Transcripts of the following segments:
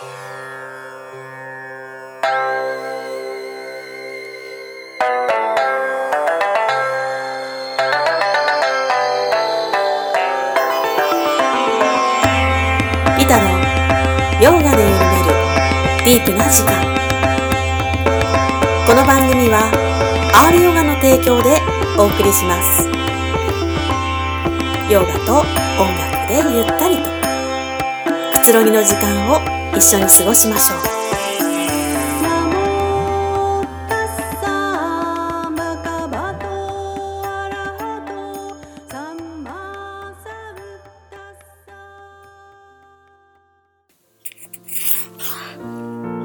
リタのヨガで緩めるディープな時間。この番組は R ヨガの提供でお送りします。ヨガと音楽でゆったりと。くつろぎの時間を一緒に過ごしましょう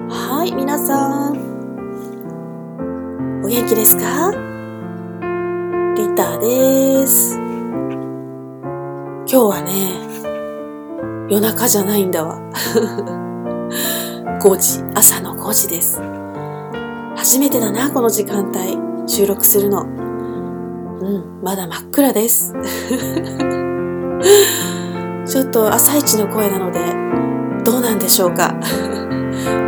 はい、皆さん。お元気ですか？リタです。今日はね、夜中じゃないんだわ。5時、朝の5時です。初めてだな、この時間帯。収録するの。うん、まだ真っ暗です。ちょっと朝一の声なので、どうなんでしょうか。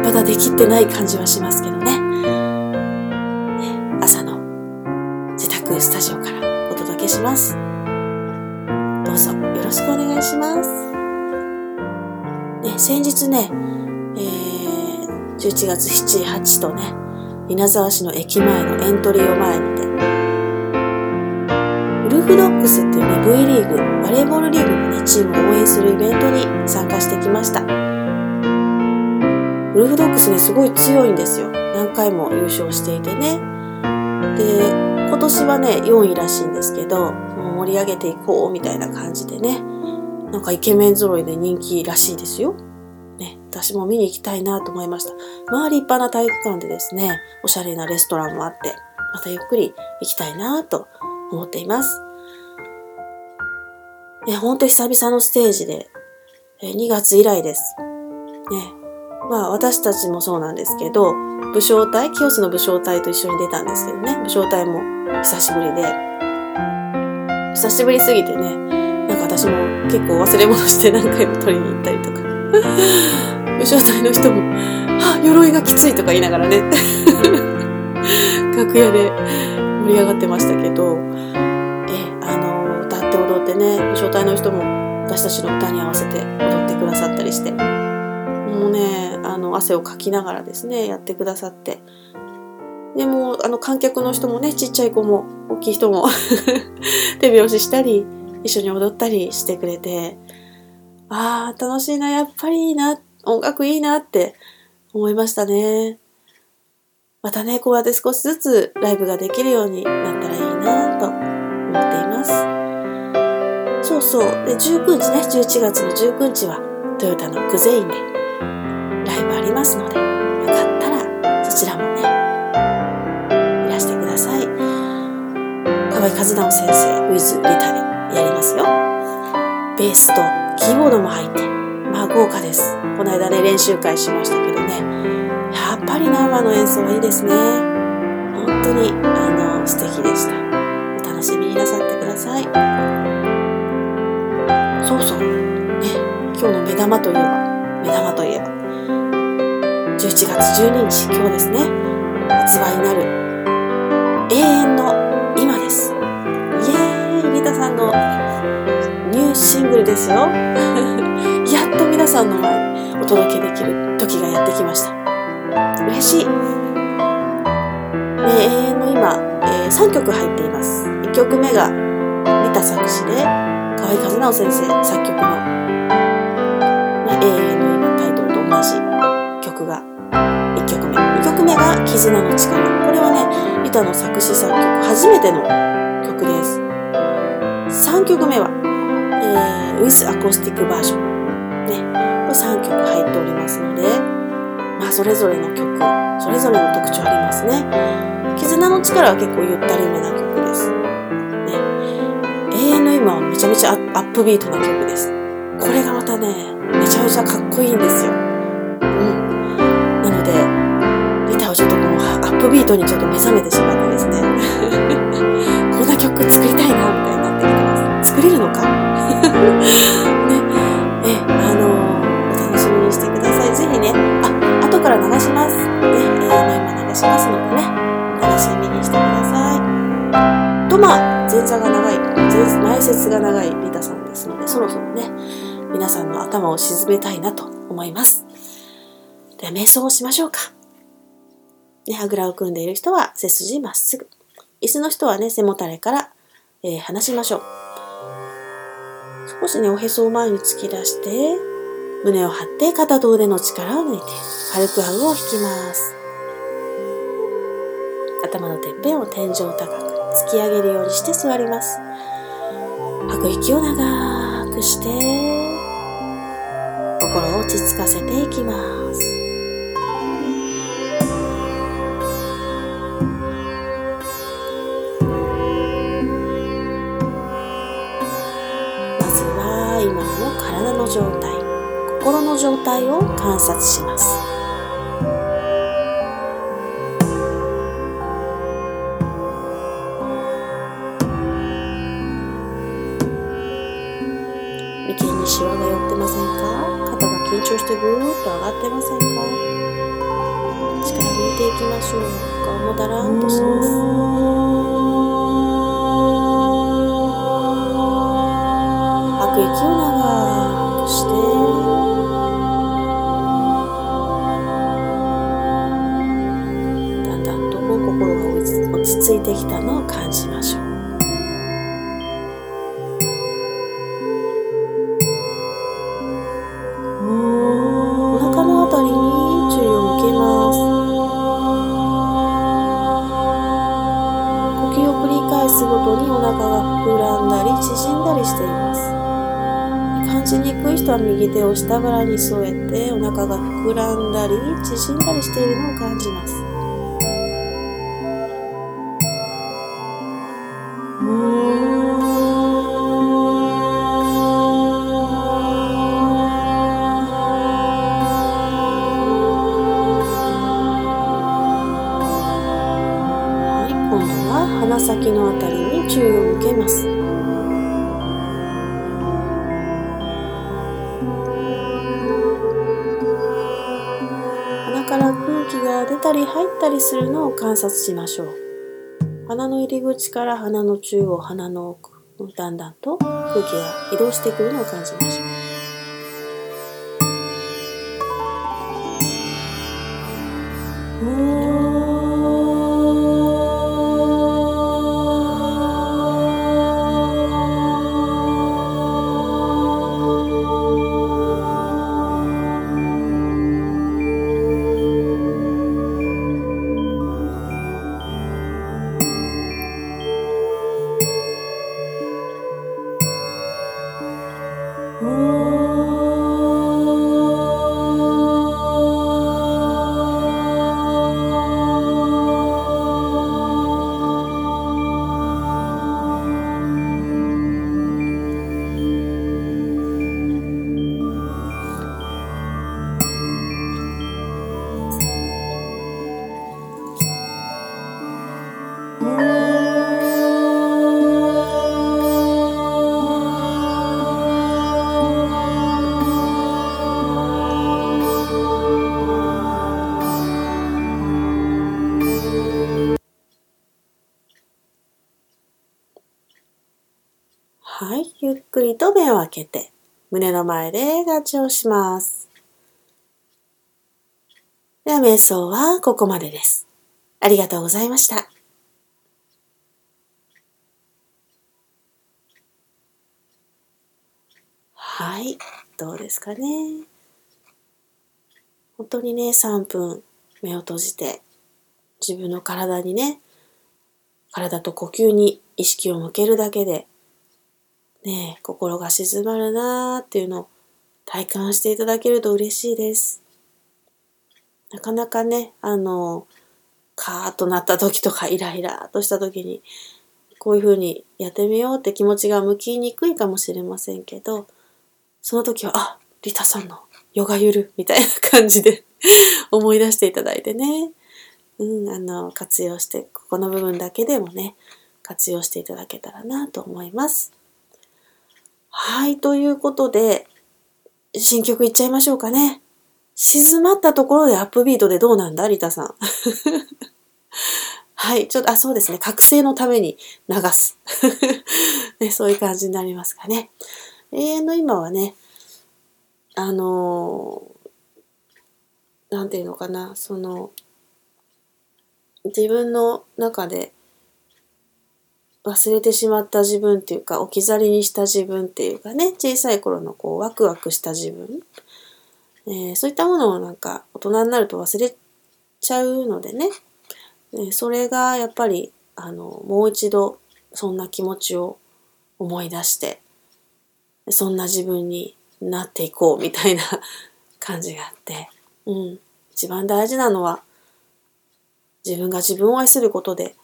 まだできてない感じはしますけどね。朝の自宅スタジオからお届けします。どうぞよろしくお願いします。ね、先日ね、えー、11月7、8とね、稲沢市の駅前のエントリーを前にて、ウルフドッグスっていうね、V リーグ、バレーボールリーグのね、チームを応援するイベントに参加してきました。ウルフドッグスね、すごい強いんですよ。何回も優勝していてね。で、今年はね、4位らしいんですけど、もう盛り上げていこうみたいな感じでね。なんかイケメン揃いで人気らしいですよ。私も見に行きたいなと思いました。まあ立派な体育館でですね、おしゃれなレストランもあって、またゆっくり行きたいなと思っています。ね、ほんと久々のステージで、え2月以来です。ね、まあ私たちもそうなんですけど、武将隊、清須の武将隊と一緒に出たんですけどね、武将隊も久しぶりで、久しぶりすぎてね、なんか私も結構忘れ物して何回も取りに行ったりとか、武将隊の人も、あ、鎧がきついとか言いながらね、楽屋で盛り上がってましたけど、え、あの、歌って踊ってね、武将隊の人も私たちの歌に合わせて踊ってくださったりして、もうね、あの、汗をかきながらですね、やってくださって。でも、あの、観客の人もね、ちっちゃい子も、大きい人も、手拍子したり、一緒に踊ったりしてくれて、ああ、楽しいな、やっぱりいいな、音楽いいなって思いましたね。またね、こうやって少しずつライブができるようになったらいいなと思っています。そうそう。で、19日ね、11月の19日は、トヨタのクゼインで、ライブありますので、よかったらそちらもね、いらしてください。河合和直先生、ウィズ・リタでやりますよ。ベースとキーボードも入って、豪華です。この間ね、練習会しましたけどね、やっぱり生の演奏はいいですね。本当に、あの、素敵でした。お楽しみになさってください。そうそう。ね、今日の目玉といえば、目玉といえば、11月12日、今日ですね、発売になる永遠の今です。イエーイリタさんのニューシングルですよ。っと皆さんの前にお届けできる時がやってきました。嬉しい。ね、永遠の今、えー3曲入っています。1曲目がリタ作詞で、河合和直先生作曲の、ね、永遠の今タイトルと同じ曲が1曲目。2曲目が絆の力。これはね、リタの作詞作曲初めての曲です。3曲目は、えー、With Acoustic Version。ね、これ3曲入っておりますので、まあそれぞれの曲、それぞれの特徴ありますね。絆の力は結構ゆったりめな曲です。ね、永遠の今はめちゃめちゃアアップビートな曲です。これがまたね、めちゃめちゃかっこいいんですよ。うん。なので、リタはちょっとこのアップビートにちょっと目覚めてしまってですね。こんな曲作りたいな、みたいになってきてます。作れるのか？から流します。ね、永遠の今流しますのでね、楽しみにしてください。とまあ、前座が長い、前前説が長いリタさんですので、そろそろね、皆さんの頭を沈めたいなと思います。では、瞑想をしましょうか。ね、あぐらを組んでいる人は背筋まっすぐ。椅子の人はね、背もたれから、えー、離しましょう。少しね、おへそを前に突き出して、胸を張って片と腕の力を抜いて、軽く顎を引きます。頭のてっぺんを天井高く突き上げるようにして座ります。吐く息を長くして、心を落ち着かせていきます。状態心の状態を観察します。眉間にシワが寄ってませんか？肩が緊張してぐーっと上がってませんか？力抜いていきましょう。顔もだらんとします。きたのを感じましょう。お腹のあたりに注意を向けます。呼吸を繰り返すごとにお腹が膨らんだり縮んだりしています。ちにくい人は右手を下腹に添えてお腹が膨らんだり縮んだりしているのを感じます。鼻先のあたりに注意を向けます鼻から空気が出。たり入ったりするのを観察しましょう。鼻の入り口から鼻の中央、鼻の奥、だんだんと空気が移動してくるのを感じます。を開けて、胸の前で合掌をします。では、瞑想はここまでです。ありがとうございました。はい。どうですかね。本当にね、3分目を閉じて、自分の体にね、体と呼吸に意識を向けるだけで、ね、心が静まるなーっていうのを体感していただけると嬉しいです。なかなかね、あの、カーッとなった時とかイライラとした時に、こういうふうにやってみようって気持ちが向きにくいかもしれませんけど、その時は、あ、リタさんのヨガゆるみたいな感じで 思い出していただいてね、うん、あの、活用して、ここの部分だけでもね、活用していただけたらなと思います。はい、ということで、新曲いっちゃいましょうかね。静まったところでアップビートでどうなんだ？リタさん。はい。ちょっと、あ、そうですね。覚醒のために流す。ね、そういう感じになりますかね。永遠の今はね、あのー、なんていうのかな、その、自分の中で忘れてしまった自分っていうか、置き去りにした自分っていうかね、小さい頃のこう、ワクワクした自分、えー、そういったものをなんか大人になると忘れちゃうのでね、えそれがやっぱりあのもう一度そんな気持ちを思い出してそんな自分になっていこうみたいな 感じがあって、うん、一番大事なのは自分が自分を愛することで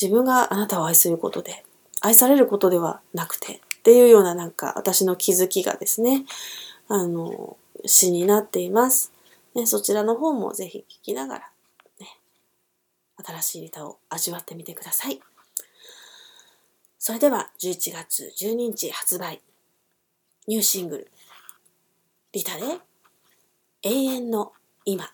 自分があなたを愛することで愛されることではなくてっていうようななんか私の気づきがですねあの詩になっています。ね、そちらの方もぜひ聞きながらね新しいリタを味わってみてください。それでは11月12日発売ニューシングルリタで永遠の今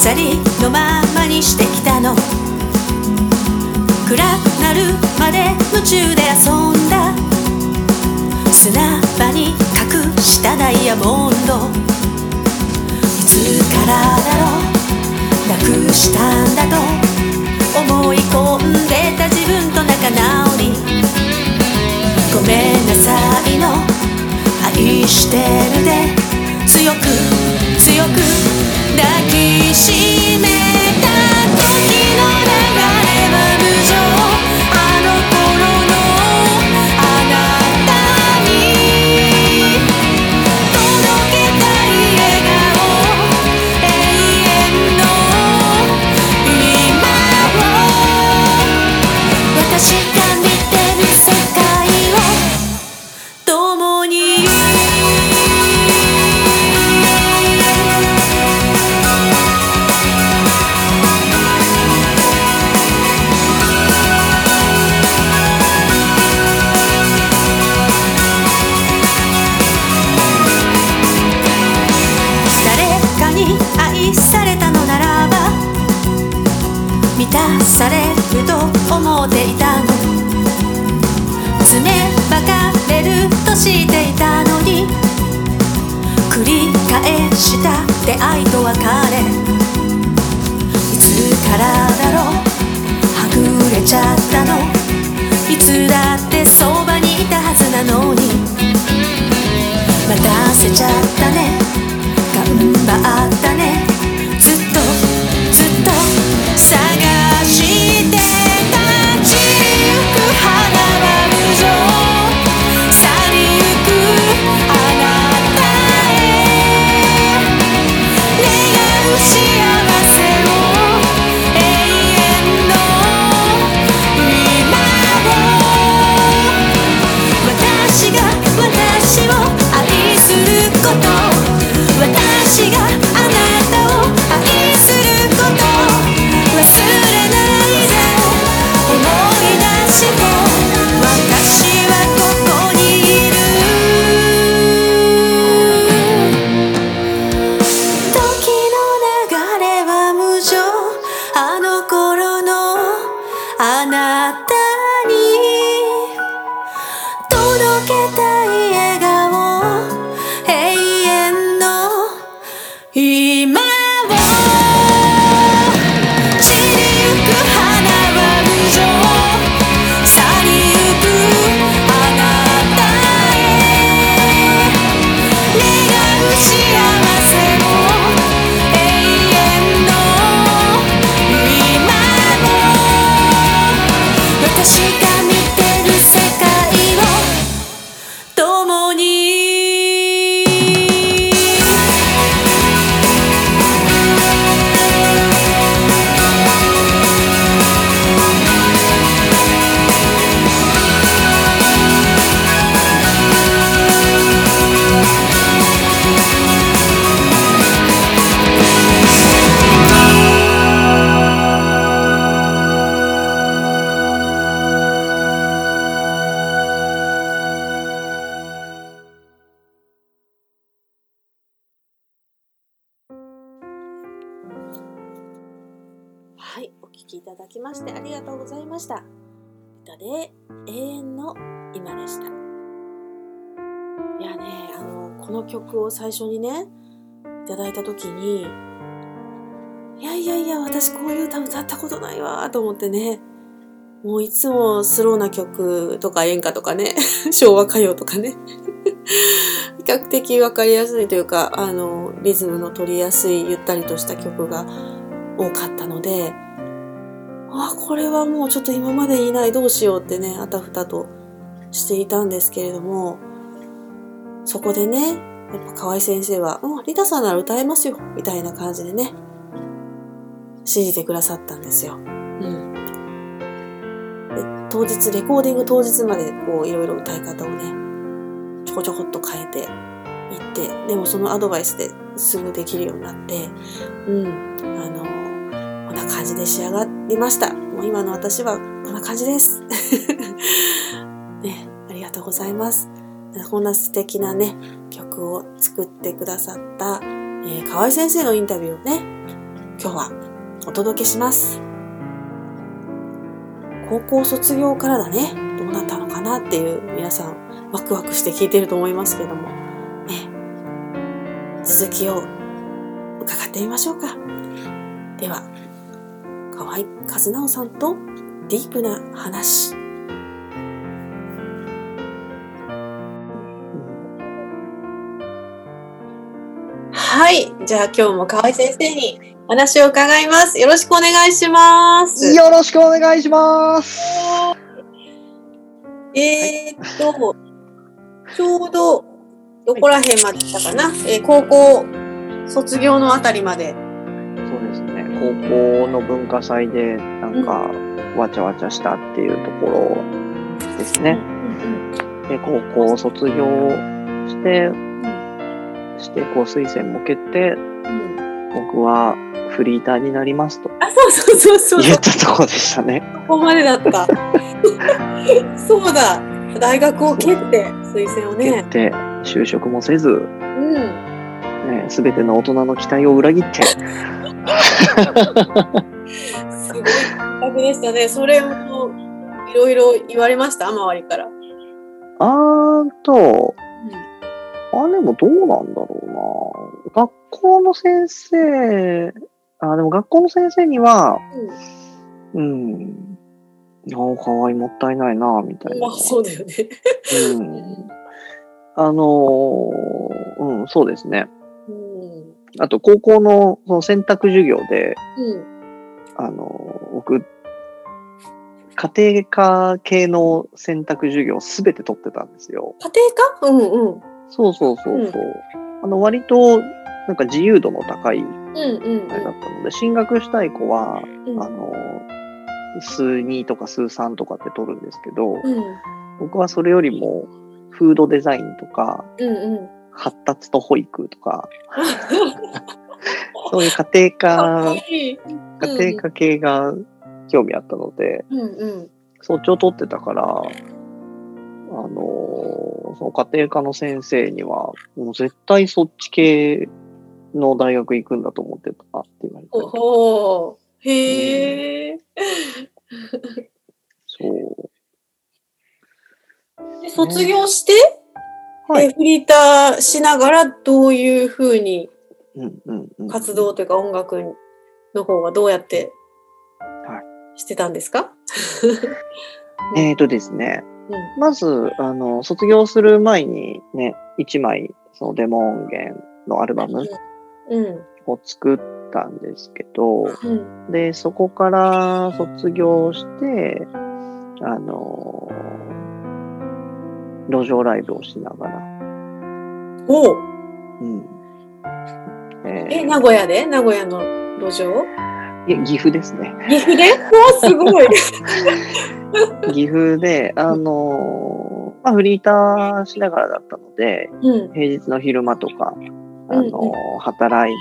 去りのままにしてきたの。暗くなるまで夢中で遊んだ。砂場に隠したダイヤモンド。いつからだろう。なくしたんだと。思い込んでた自分と仲直り。ごめんなさいの。愛してるで。強くしめはい、お聞きいただきましてありがとうございました。歌で永遠の今でした。いやね、あの、この曲を最初にね、いただいたときに、いやいやいや、私こういう歌歌ったことないわ、と思ってね、もういつもスローな曲とか演歌とかね、昭和歌謡とかね、比較的わかりやすいというか、あの、リズムの取りやすいゆったりとした曲が多かったので、あ、これはもうちょっと今までいないどうしようってね、あたふたとしていたんですけれども、そこでね、やっぱ河合先生は、うん、リタさんなら歌えますよ、みたいな感じでね、信じてくださったんですよ。うん。で当日、レコーディング当日までこういろいろ歌い方をね、ちょこちょこっと変えていって、でもそのアドバイスですぐできるようになって、うん、あの、こんな感じで仕上がりました。もう今の私はこんな感じです。ね、ありがとうございます。こんな素敵なね、曲を作ってくださった、えー河合先生のインタビューをね、今日はお届けします。高校卒業からだね、どうなったのかなっていう皆さんワクワクして聞いてると思いますけども、ね、続きを伺ってみましょうか。では、河合和直さんとディープな話。はい。じゃあ今日も河合先生に話を伺います。よろしくお願いします。よろしくお願いします。えーっと、ちょうど、どこら辺まで来たかな、えー高校卒業のあたりまで。そうですね。高校の文化祭でなんかわちゃわちゃしたっていうところですね。で高校を卒業して、してこう推薦も決定、僕はフリーターになりますとあ、そうそうそうそう。言ったところでしたね。ここまでだった。そうだ。大学を蹴って、推薦をね決。定、就職もせず、うん。ね、全ての大人の期待を裏切って、すごい感覚でしたね。それも、いろいろ言われました？周りから。あーと、あ、でもどうなんだろうな。学校の先生、あ、でも学校の先生には、うん、ああ、かわいい、もったいないな、みたいな。まあ、そうだよね。うん。あのーうん、そうですね。うん。あと、高校のその選択授業で、うん。あのー僕、家庭科系の選択授業すべて取ってたんですよ。家庭科？うんうん。そうそうそうそう。あの、割と、なんか自由度の高いうんうんあれだったので、進学したい子は、うん。あの、数2とか数3とかって取るんですけど、うん。僕はそれよりも、フードデザインとか、うんうん。発達と保育とか、そういう家庭科、いい。家庭科系が興味あったので、うんうん。そっちを取ってたから、あの、その家庭科の先生には、もう絶対そっち系の大学行くんだと思ってたって言われて。お。へえ。そう。で卒業して、はい。えフリーターしながらどういうふうにうんうんうん、活動というか音楽の方はどうやってはしてたんですか、えーとですね、うん。まず、あの、卒業する前にね、1枚、そのデモ音源のアルバムうん。を作ったんですけど、うん。で、そこから卒業して、あの、路上ライブをしながら、おううん。ええ、ー名古屋で？名古屋の路上？いや岐阜ですね。岐阜で？おすごい。岐阜で、あの、まあ、フリーターしながらだったので、うん。平日の昼間とか、あうんの、働い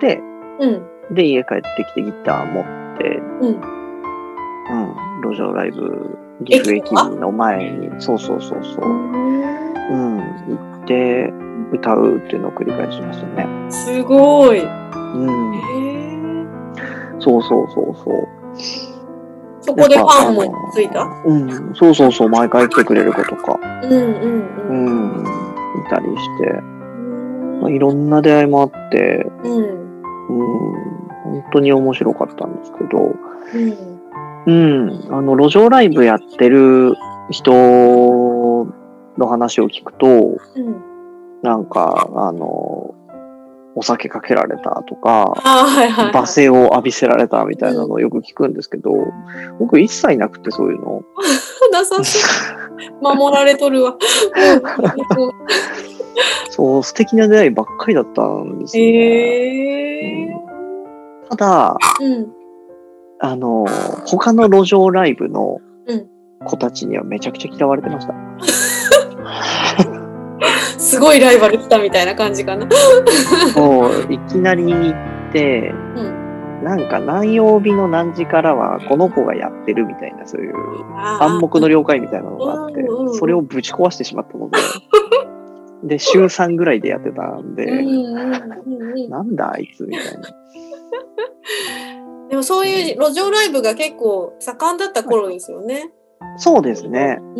て、うん。で、家帰ってきてギター持って、うん。うん、路上ライブ、岐阜駅の前に、そうそうそうそう、うん、行って、歌うっていうのを繰り返しましたね。すごい。へうん、え。そうそうそうそう。そこでファンもついた？うん、そうそうそう、毎回来てくれる子とか、うんうんううん。ん、いたりして、まあ、いろんな出会いもあって、うん。うん、本当に面白かったんですけど、うん。うん、あの、路上ライブやってる人の話を聞くと、うん。なんか、あの、お酒かけられたとか、はいはい、はい。罵声を浴びせられたみたいなのをよく聞くんですけど、僕一切なくてそういうの。なさそう。守られとるわ。そう、素敵な出会いばっかりだったんですよ、ね。ええただ、うん。あの、他の路上ライブのうん子たちにはめちゃくちゃ嫌われてました。すごいライバル来たみたいな感じかな。もう、いきなり行って、うん。なんか何曜日の何時からはこの子がやってるみたいな、そういう暗黙の了解みたいなのがあってうんうんうん、それをぶち壊してしまったので、で、週3ぐらいでやってたんうんで。なんだあいつみたいな。でもそういう路上ライブが結構盛んだった頃ですよね。そうですね。う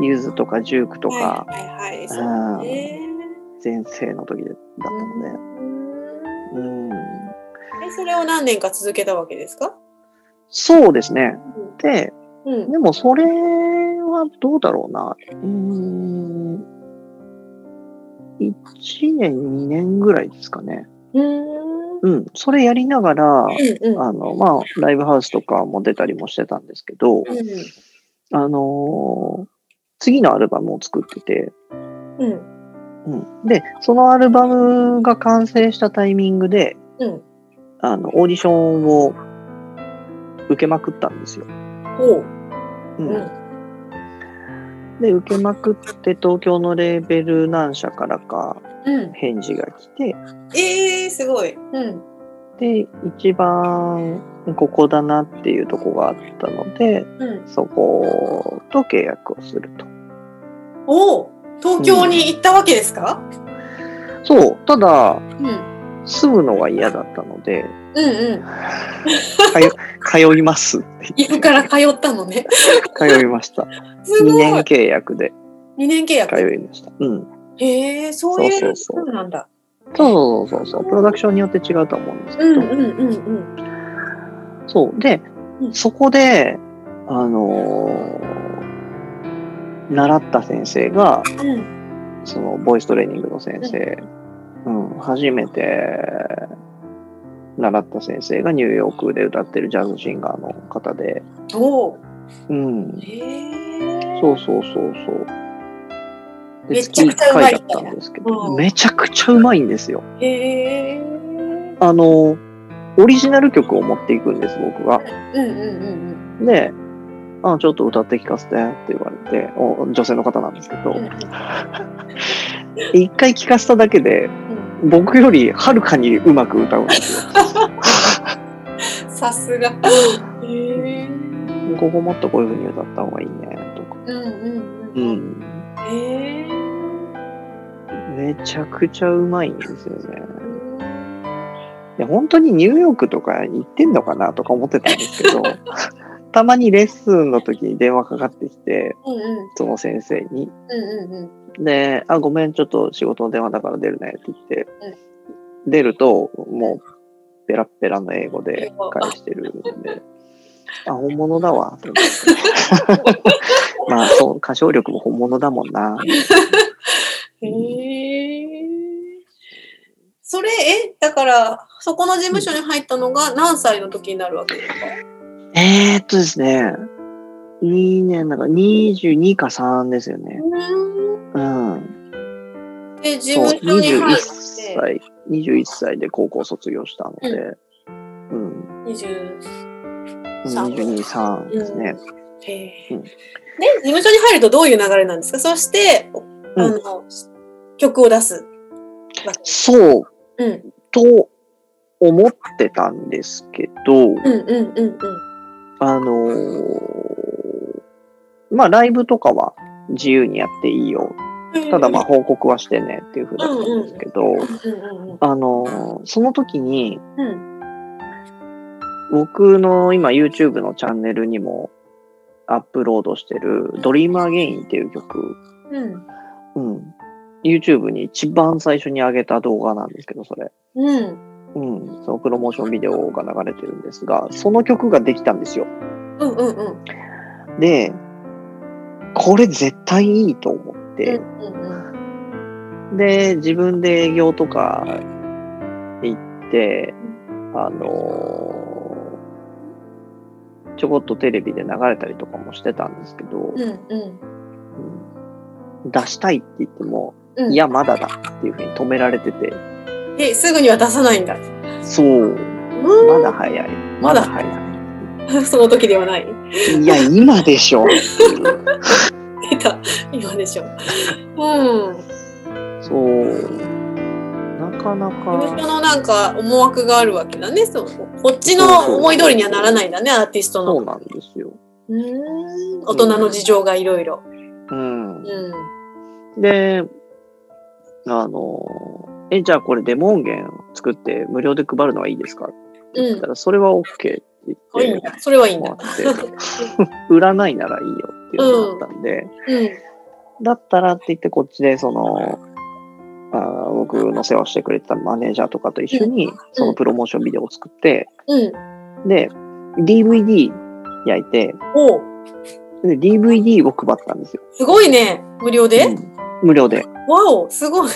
ん。ユーズとかジュークとか、はいはいはい。そうね。全盛の時だったので。うん。えそれを何年か続けたわけですか？そうですね。で、うん。でもそれはどうだろうな。うーん。1年、2年ぐらいですかね。うん。うん。それやりながら、うんうん。あの、まあ、ライブハウスとかも出たりもしてたんですけど、うんあのー次のアルバムを作ってて、うん。うん。で、そのアルバムが完成したタイミングで、うん。あの、オーディションを受けまくったんですよ。ほう。うんうん。で、受けまくって東京のレーベル何社からかうん。返事が来て、ええー、すごい。うん。で、一番ここだなっていうとこがあったので、うん。そこと契約をすると。おお東京に行ったわけですか、そう、ただ、うん、住むのが嫌だったので、うんうん。通通いますって言ってから通ったのね。通いました。2すごい。年契約で二年契約？通いました。うん。へえ、そういうそうそうそうそうなんだ。そうそうそうそう。プロダクションによって違うと思うんですけど、うんうんうんうん。そう。で、うんそこで、あのー習った先生が、うんその、ボイストレーニングの先生、うん、初めて習った先生がニューヨークで歌ってるジャズシンガーの方で、おお。うん、へえ。そうそうそうそう。で、めちゃくちゃうまい月一回だったんですけど、うんめちゃくちゃうまいんですよ。へえ。あの、オリジナル曲を持っていくんです、僕が。うんうんうんで、あ、ちょっと歌って聴かせてって言われて、お女性の方なんですけどうん。う、ん一回聴かせただけで、うん僕よりはるかにうまく歌うんですよ。さすが。へえ。ここもっとこういう風に歌った方がいいね、とか。うんうんううん。めちゃくちゃうまいんですよね。いや、本当にニューヨークとか行ってんのかなとか思ってたんですけど、たまにレッスンの時に電話かかってきて、うんうんその先生に。うんうんうん。で、あ、ごめん、ちょっと仕事の電話だから出るねって言って、出ると、もう、ペラッペラの英語で返してるんで、あ、本物だわ、と思って。まあ、そう、歌唱力も本物だもんな。へえ。それ、え、だから、そこの事務所に入ったのが何歳の時になるわけですか？えー、っとですね、2年、なんか22か3ですよね。うん。で、事務所に入21って、歳、21歳で高校卒業したので、うん、20 22、3ですね。へえうん。で、事務所に入るとどういう流れなんですか？そして、うんあの、曲を出す。そう、うん。と思ってたんですけど、うんうんうんうん。あのーまあ、ライブとかは自由にやっていいよ。ただまあ、報告はしてねっていうふうだったんですけど、うんうんうんあのーその時に、うん。僕の今 YouTube のチャンネルにもアップロードしてる Dream Again っていう曲、うん。うん。YouTube に一番最初に上げた動画なんですけど、それ。うん。うん。そのプロモーションビデオが流れてるんですが、その曲ができたんですよ。うんうんうん。で、これ絶対いいと思っうんて、うんで、自分で営業とか行って、あのーちょこっとテレビで流れたりとかもしてたんですけど、うん。うんうん。うん出したいって言っても、うんいや、まだだっていうふうに止められてて、え、すぐには出さないんだ。そう、うまだ早い。まだ早い。ん。その時ではない。いや、今でしょ。出た。今でしょ。うん。そう。なかな事務か、所のなんか思惑があるわけだね。そう。こっちの思い通りにはならないんだね、アーティストの。そうなんですよ。うーん。大人の事情がいろいろ。うんう。ん。で、あの、え、じゃあこれデモ音源作って無料で配るのはいいですか？って言ったら、それは OK って言って。それはいいんだ。売らないならいいよっていうのだったんで、うん。だったらって言ってこっちでその、あー僕の世話してくれてたマネージャーとかと一緒にそのプロモーションビデオを作って、うん。で、DVD 焼いて、で、DVD を配ったんですよ。すごいね。無料で、うん無料で。わお、すごい。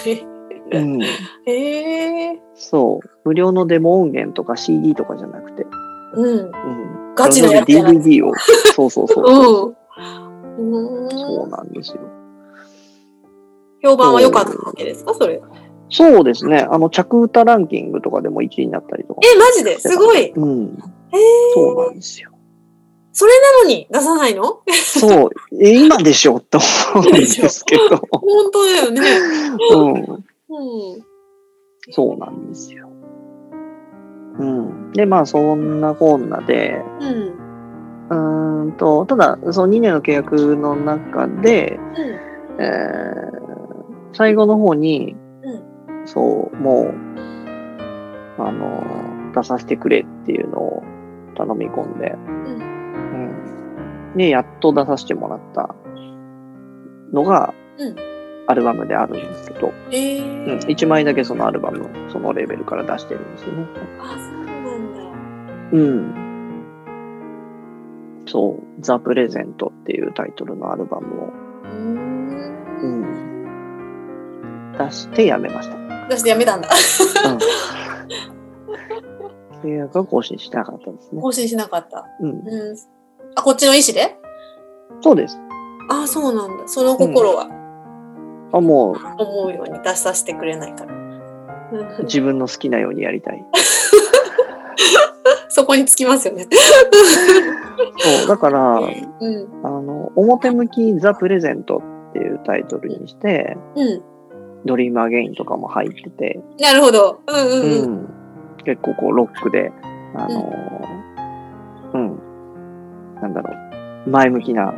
うん。へえ。そう。無料のデモ音源とか CD とかじゃなくて、うん。うん。ガチのやつ DVD を。そうそうそう。うん。うそうーん。なんですよ。評判は良かったわけですか？それ。そうですね。あの、着歌ランキングとかでも1位になったりとか。え、マジですごい。うん。へえ。そうなんですよ。それなのに出さないの？そう。え、今でしょ？って思うんですけど。本当だよね。うん。うん。そうなんですよ。うん。で、まあ、そんなこんなで、うん。うーんと、ただ、その2年の契約の中で、うん。えー最後の方に、うそう、もう、あの、出させてくれっていうのを頼み込んで、うん。で、やっと出させてもらったのが、うんアルバムであるんですけど、ええうん、1枚だけそのアルバム、そのレベルから出してるんですよね。あ、そうなんだ。うん。そう、ザ・プレゼントっていうタイトルのアルバムを、うーん。うん、出してやめました。出してやめたんだ。契約は更新しなかったですね。更新しなかった。うん、うん。あ、こっちの意思で？そうです。あ、そうなんだ。その心は？あも思うように出させてくれないから。う自分の好きなようにやりたい。そこにつきますよね。そう、だから、うん。あの、表向きザ・プレゼントっていうタイトルにして、うん。ドリームアゲインとかも入ってて、なるほど。うんうんううん。ん、結構こうロックで、あのーうん、なんだろう、前向きな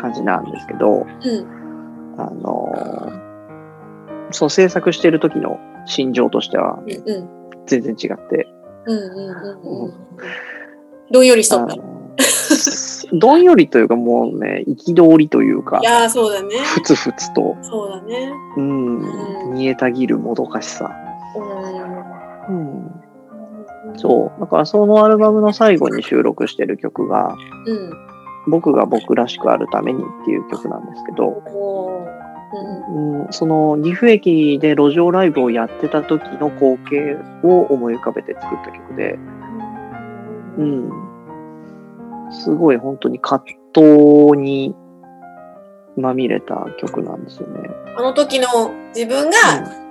感じなんですけど、うん。あのーそう制作してる時の心情としては。全然違って。どんよりしとった。どんよりというかもうね、憤りというか、やー、そうだね。ふつふつと、そうだね。うん、うん煮えたぎるもどかしさ。ううん、そう。だからそのアルバムの最後に収録してる曲が、ん。うん。僕が僕らしくあるためにっていう曲なんですけど、うんうん、その岐阜駅で路上ライブをやってた時の光景を思い浮かべて作った曲で、うん、すごい本当に葛藤にまみれた曲なんですよね。あの時の自分が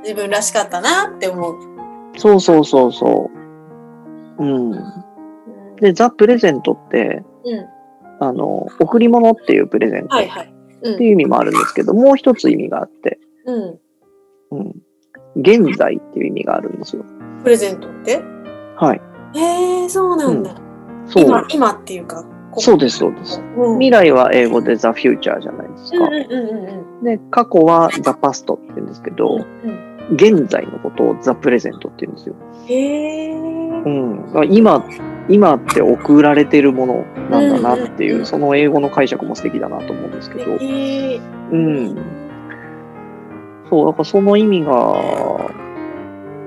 自分らしかったなって思う。そうそうそうそう。うん。で、ザ・プレゼントって、うん。あの、贈り物っていうプレゼントっはいはい。うていう意味もあるんですけど、もう一つ意味があって、ん。うん。うん。現在っていう意味があるんですよ。プレゼントって？はい。へえ、そうなんだ。そう。今、今っていうか。こそうです、そうです。うん。未来は英語で The Future じゃないですか。うんうんうんうんで、過去は The Past って言うんですけど、うん。現在のことを The Present って言うんですよ。へえ。うん。今今って送られてるものなんだなっていう、うんその英語の解釈も素敵だなと思うんですけど、えーうん。そう、だからその意味が、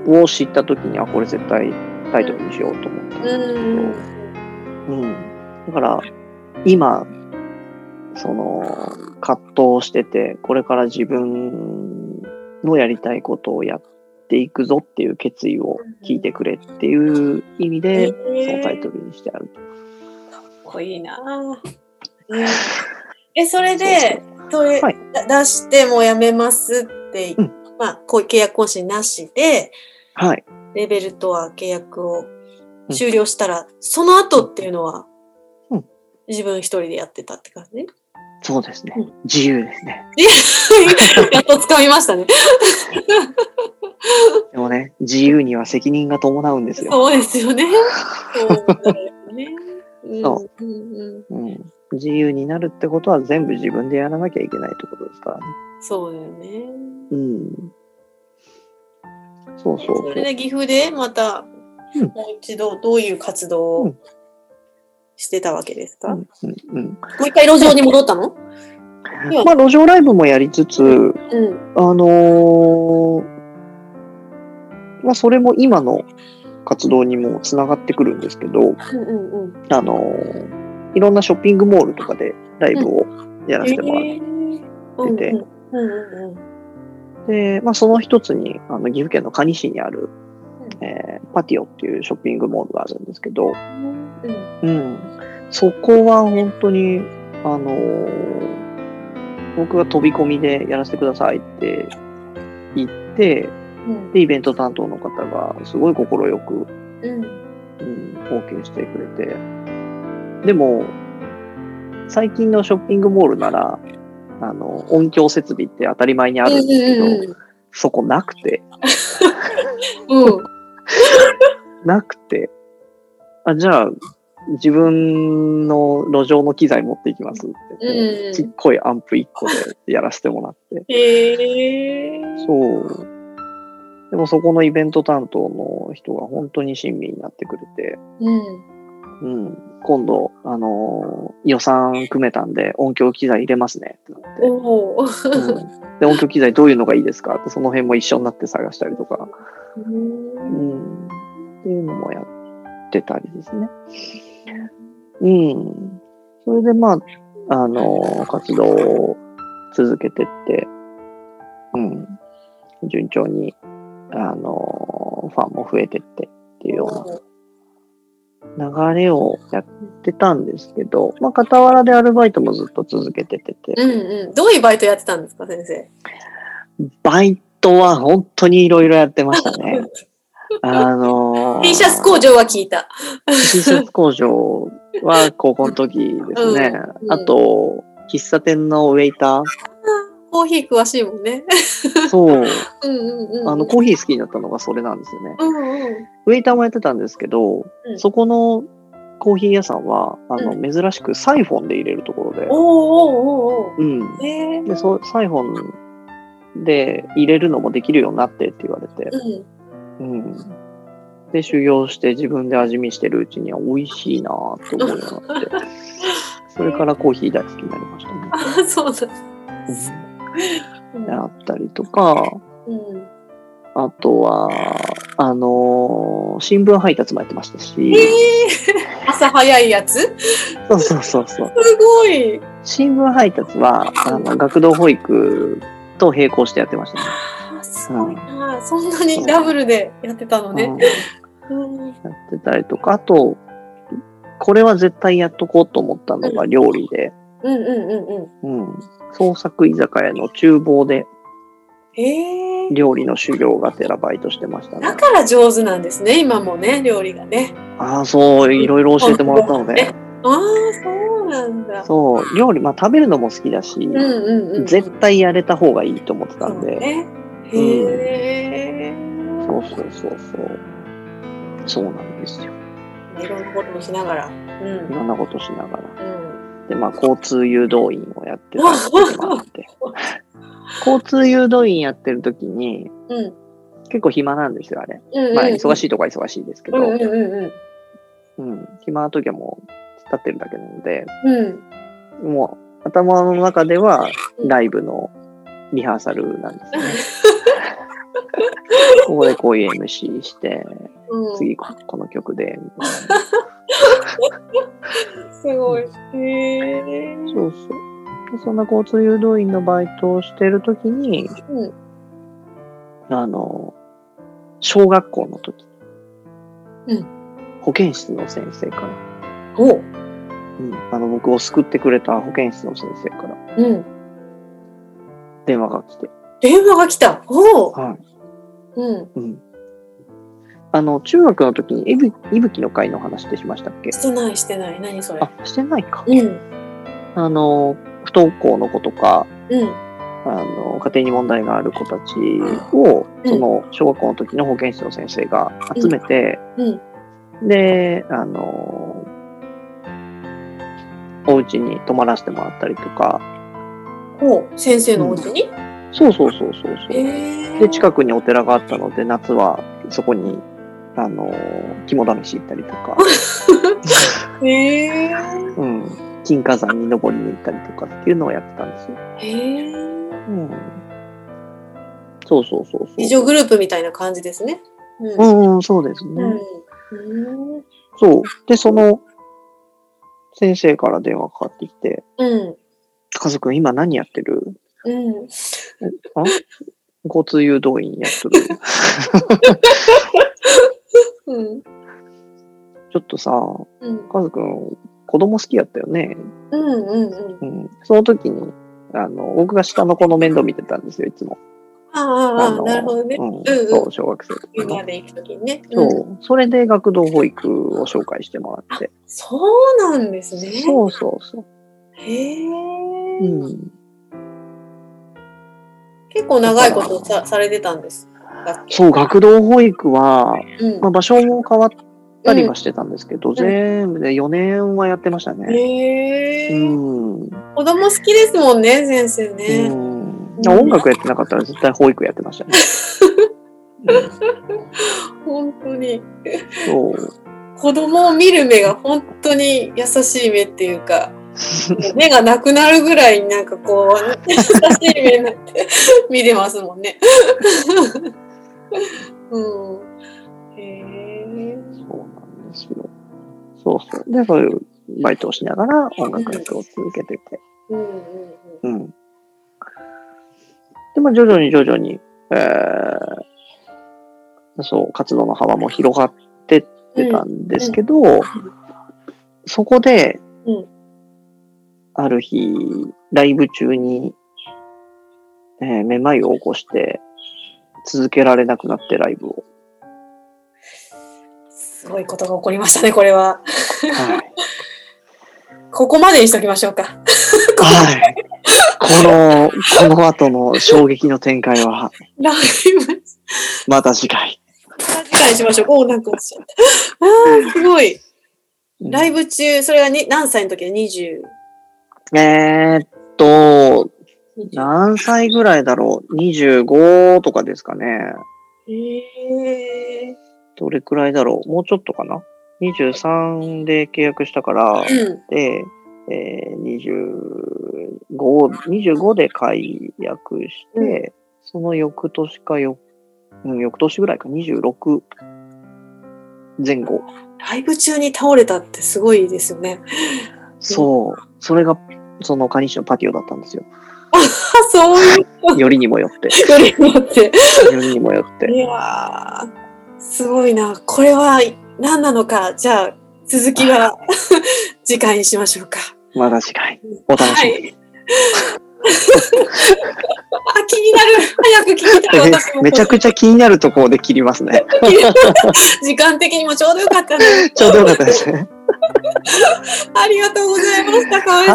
を知ったときに、あ、これ絶対タイトルにしようと思ったんですけど、うんうん。だから、今、その、葛藤してて、これから自分のやりたいことをやっていくぞっていう決意を聞いてくれっていう意味で、そのタイトルにしてある。と。かっこいいな。ぁ。うんえ、それで、それ、はい。だ出してもうやめますって、うん。まあ、こういう契約更新なしで、はい。レベルとは契約をうん。終了したら、その後っていうのは、うん。自分一人でやってたって感じ？そうですねうん。自由ですね。やっと掴みましたね。でもね、自由には責任が伴うんですよ。そうですよね。そう自由になるってことは全部自分でやらなきゃいけないってことですからね。そうだよね。うん。そうそうそれ。で岐阜でまた、うんもう一度どういう活動をうんしてたわけですか、もうんうんうん、う一回路上に戻ったの？まあ、路上ライブもやりつつ、うん。あのーまあ、それも今の活動にもつながってくるんですけど、うんうんうん。あのーいろんなショッピングモールとかでライブをやらせてもらって、えー。てで、まあ、その一つに、あの岐阜県の可児市にある、うえーパティオっていうショッピングモールがあるんですけど、うんうん、そこは本当に、あのー僕が飛び込みでやらせてくださいって言って、うん。で、イベント担当の方がすごい快く、うん。うん、OK してくれて。でも、最近のショッピングモールなら、あの、音響設備って当たり前にあるんですけど、うんそこなくて、う んうん。なくて、あ、じゃあ、自分の路上の機材持っていきますってうんちっこいアンプ1個でやらせてもらって。へえー。そう。でもそこのイベント担当の人が本当に親身になってくれて、うん。うん、今度、あのー予算組めたんで音響機材入れますねってなって、おお。うん、で、音響機材どういうのがいいですかってその辺も一緒になって探したりとか、ううんん、っていうのもやってたりですね。うん。それでまあ、あのー活動を続けてって、うん、順調に、あのーファンも増えてってっていうような流れをやってたんですけど、まあ、傍らでアルバイトもずっと続けててて、うんうん。どういうバイトやってたんですか、先生？バイトは本当にいろいろやってましたね。あのー T シャツ工場は聞いた。T シャツ工場は高校の時ですね。うんあと、喫茶店のウェイタコーヒー詳しいもんね。ー。そう。うんうんうん。あの、コーヒー好きになったのがそれなんですよね。うんうん。ウェイターもやってたんですけど、うんそこのコーヒー屋さんは、あの、う珍しくサイフォンで入れるところで、おーおーおーおうん。で、そう、サイフォンで入れるのもできるようになってって言われて、うん。うん。で、修行して自分で味見してるうちには美味しいなぁと思うようになって、それからコーヒー大好きになりましたね。あ、そうなんです。うんあったりとか、うん。あとは、あのー新聞配達もやってましたし、えー、朝早いやつ？そうそうそうそう。すごい。新聞配達は、あの、学童保育と並行してやってましたね。すごいな。そんなにダブルでやってたのね。やってたりとか、あと、これは絶対やっとこうと思ったのが料理で、うんうんうんうん。うん。創作居酒屋の厨房で。料理の修行がてらバイトしてましたねだ。から上手なんですね、今もね、料理がね。ああ、そう、いろいろ教えてもらったので。ああ、そうなんだ。そう、料理、まあ食べるのも好きだし、うんうんうん。絶対やれた方がいいと思ってたんで、へえ。そうそうそうそう。そうなんですよ。いろんなこともしながら。ういろんなことしながら。ん。で、まあ、交通誘導員をやってた時もあって。交通誘導員やってる時に、うん。うん。結構暇なんですよ、あれ。うん。まあ、忙い。しいとか忙しいですけど。うんうんうんうん。うん。暇な時はもう立ってるだけなので、うん。もう頭の中ではライブのリハーサルなんですね。ここでこういう MC して、うん、次ここの曲で、みたいな。すごい。へえ。そうそう。でそんな交通誘導員のバイトをしてる時に、うん。あの、小学校の時、うん保健室の先生から、おうん、あの僕を救ってくれた保健室の先生からうん。電話が来て、電話が来た。おお。はい。うん。うん。あの、中学の時にいぶいぶきの会の話ってしましたっけ？してないしてない。何それ？あ、してないか。うん。あの、不登校の子とか、うん。あの、家庭に問題がある子たちを、うんその、小学校の時の保健室の先生が集めて、うん。で、あの、お家に泊まらせてもらったりとか。先生のお家に？そうそうそうそうそう。へえ。で、近くにお寺があったので、夏はそこに、あの、肝試し行ったりとか、へえ。うん、金華山に登りに行ったりとかっていうのをやってたんですよ。へえ。うん。そうそうそうそう。自助グループみたいな感じですね。う。うんん、うん、そうですね。うん。うん。そう。で、その、先生から電話かかってきて、うん。カズくん今何やってる？うん。あ交通誘導員やっとる。うん。ちょっとさ、うん。カズくん子供好きやったよね。うん。うん。うん。その時に、あの、僕が下の子の面倒見てたんですよ、いつも。ああ、あなるほどね。うんうんそう、小学生とかで行くときにね。そうんう。それで学童保育を紹介してもらって。そうなんですね。そうそうそう。へえ。うん。結構長いことさされてたんです。そう、学童保育は、うんまあ、場所も変わったりはしてたんですけど、全部で4年はやってましたね。へえ、うん。うん子供好きですもんね、先生ね。音楽やってなかったら絶対保育やってましたね。本当に。そう。子供を見る目が本当に優しい目っていうか、目がなくなるぐらいなんかこう、優しい目になって 見てますもんね。うん。へえ。そうなんですよ。そうそう。で、そういうバイトをしながら音楽活動を続けてて。うんうんうん。で、まあ、徐々に徐々に、えー、そう、活動の幅も広がってってたんですけど、そこで、うんある日、ライブ中に、えーめまいを起こして、続けられなくなってライブを。すごいことが起こりましたね、これは。はい。ここまでにしときましょうか。はい。この、この後の衝撃の展開は、ライブ、また次回。次回にしましょう。おお、なんか落ちちゃった。ああ、すごい。ライブ中、それはに何歳の時？で ?20。えーっと、何歳ぐらいだろう ?25 とかですかね。へえ。どれくらいだろう？もうちょっとかな ?23 で契約したから、うん。で、えー、25、25で解約して、その翌年かよ、うん、翌年ぐらいか、26前後。ライブ中に倒れたってすごいですよね。そう。それが、そのカニシのパティオだったんですよ。あ、そういうよりにもよって。よりによって。よりにもよって。いやー、すごいな。これは何なのか。じゃあ、続きは 次回にしましょうか。まだ次回。お楽しみに。はい。あ、気になる。早く聞きたい。私も。めちゃくちゃ気になるところで切りますね。時間的にもちょうどよかったね。ちょうどよかったですね。ありがとうございました。かわい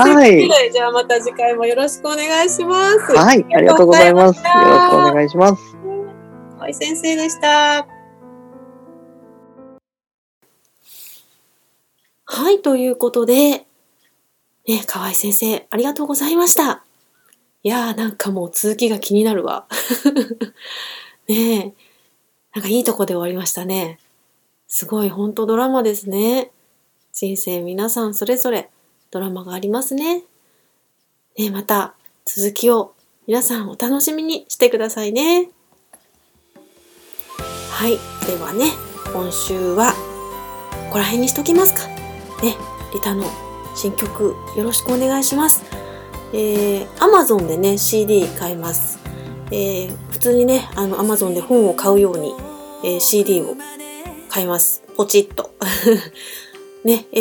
はいじゃあまた次回もよろしくお願いします。はい、ありがとうございます。よろしくお願いします。河合先生でした。はい、ということで、ね、河合先生、ありがとうございました。いやー、なんかもう続きが気になるわ。ねえ、なんかいいとこで終わりましたね。すごい、ほんとドラマですね。人生皆さんそれぞれドラマがありますね。ねまた続きを皆さんお楽しみにしてくださいね。はい。ではね、今週はここら辺にしときますか。ね、リタの新曲よろしくお願いします。えー、Amazon でね、CD 買います。えー、普通にね、あの、Amazon で本を買うように、えー、CD を買います。ポチッと。ね、え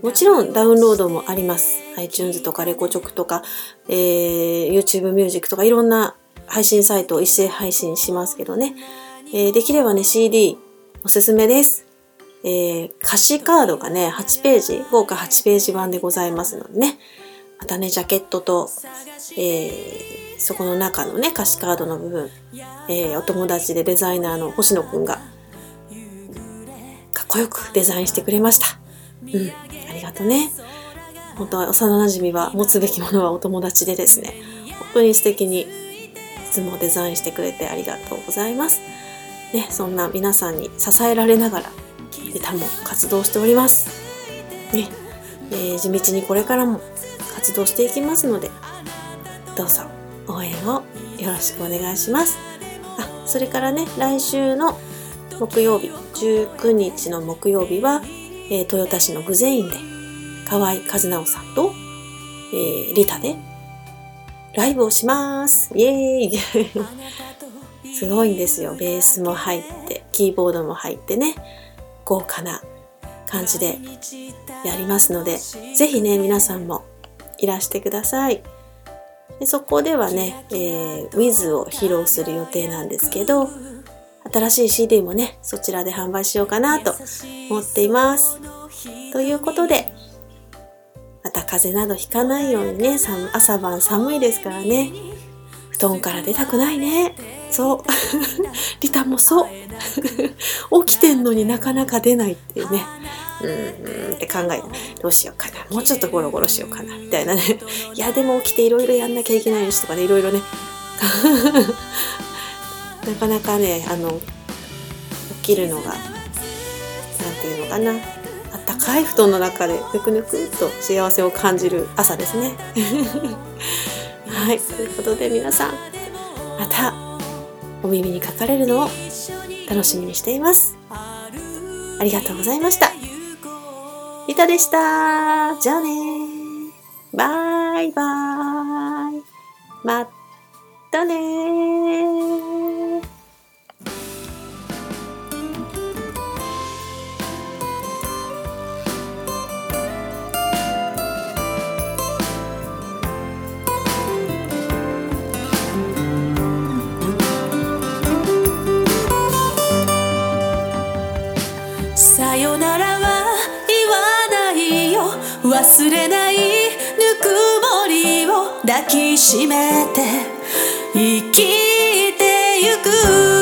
ー、もちろんダウンロードもあります。iTunes とかレコチョクとか、えー、YouTube Music とかいろんな配信サイトを一斉配信しますけどね。えー、できればね、CD おすすめです。えー、歌詞カードがね、8ページ、豪華8ページ版でございますのでね。またね、ジャケットと、えー、そこの中のね、歌詞カードの部分、えー、お友達でデザイナーの星野くんが、かっこよくデザインしてくれました。うん、ありがとうね。本当は幼馴染は持つべきものはお友達でですね、本当に素敵にいつもデザインしてくれてありがとうございます。ね、そんな皆さんに支えられながら、歌も活動しております。ね、えー、地道にこれからも活動していきますので、どうぞ応援をよろしくお願いします。あ、それからね、来週の木曜日、19日の木曜日は、えー、豊田市のグゼインで、河合和直さんと、えー、リタで、ライブをします。イエーイ すごいんですよ。ベースも入って、キーボードも入ってね、豪華な感じでやりますので、ぜひね、皆さんもいらしてください。でそこではね、えー、Wiz を披露する予定なんですけど、新しい CD もね、そちらで販売しようかなと思っています。ということで、また風邪などひかないようにね、朝晩寒いですからね、布団から出たくないね。そう。リタもそう。起きてんのになかなか出ないっていうね。うんって考えどうしようかなもうちょっとゴロゴロしようかなみたいなねいやでも起きていろいろやんなきゃいけないしとかねいろいろね なかなかねあの起きるのが何て言うのかなあったかい布団の中でぬくぬくっと幸せを感じる朝ですね はいということで皆さんまたお耳にかかれるのを楽しみにしていますありがとうございました。リタでした。じゃあねバイバーイ。またねさよならは言わないよ。忘れないぬくもりを抱きしめて。生きてゆく。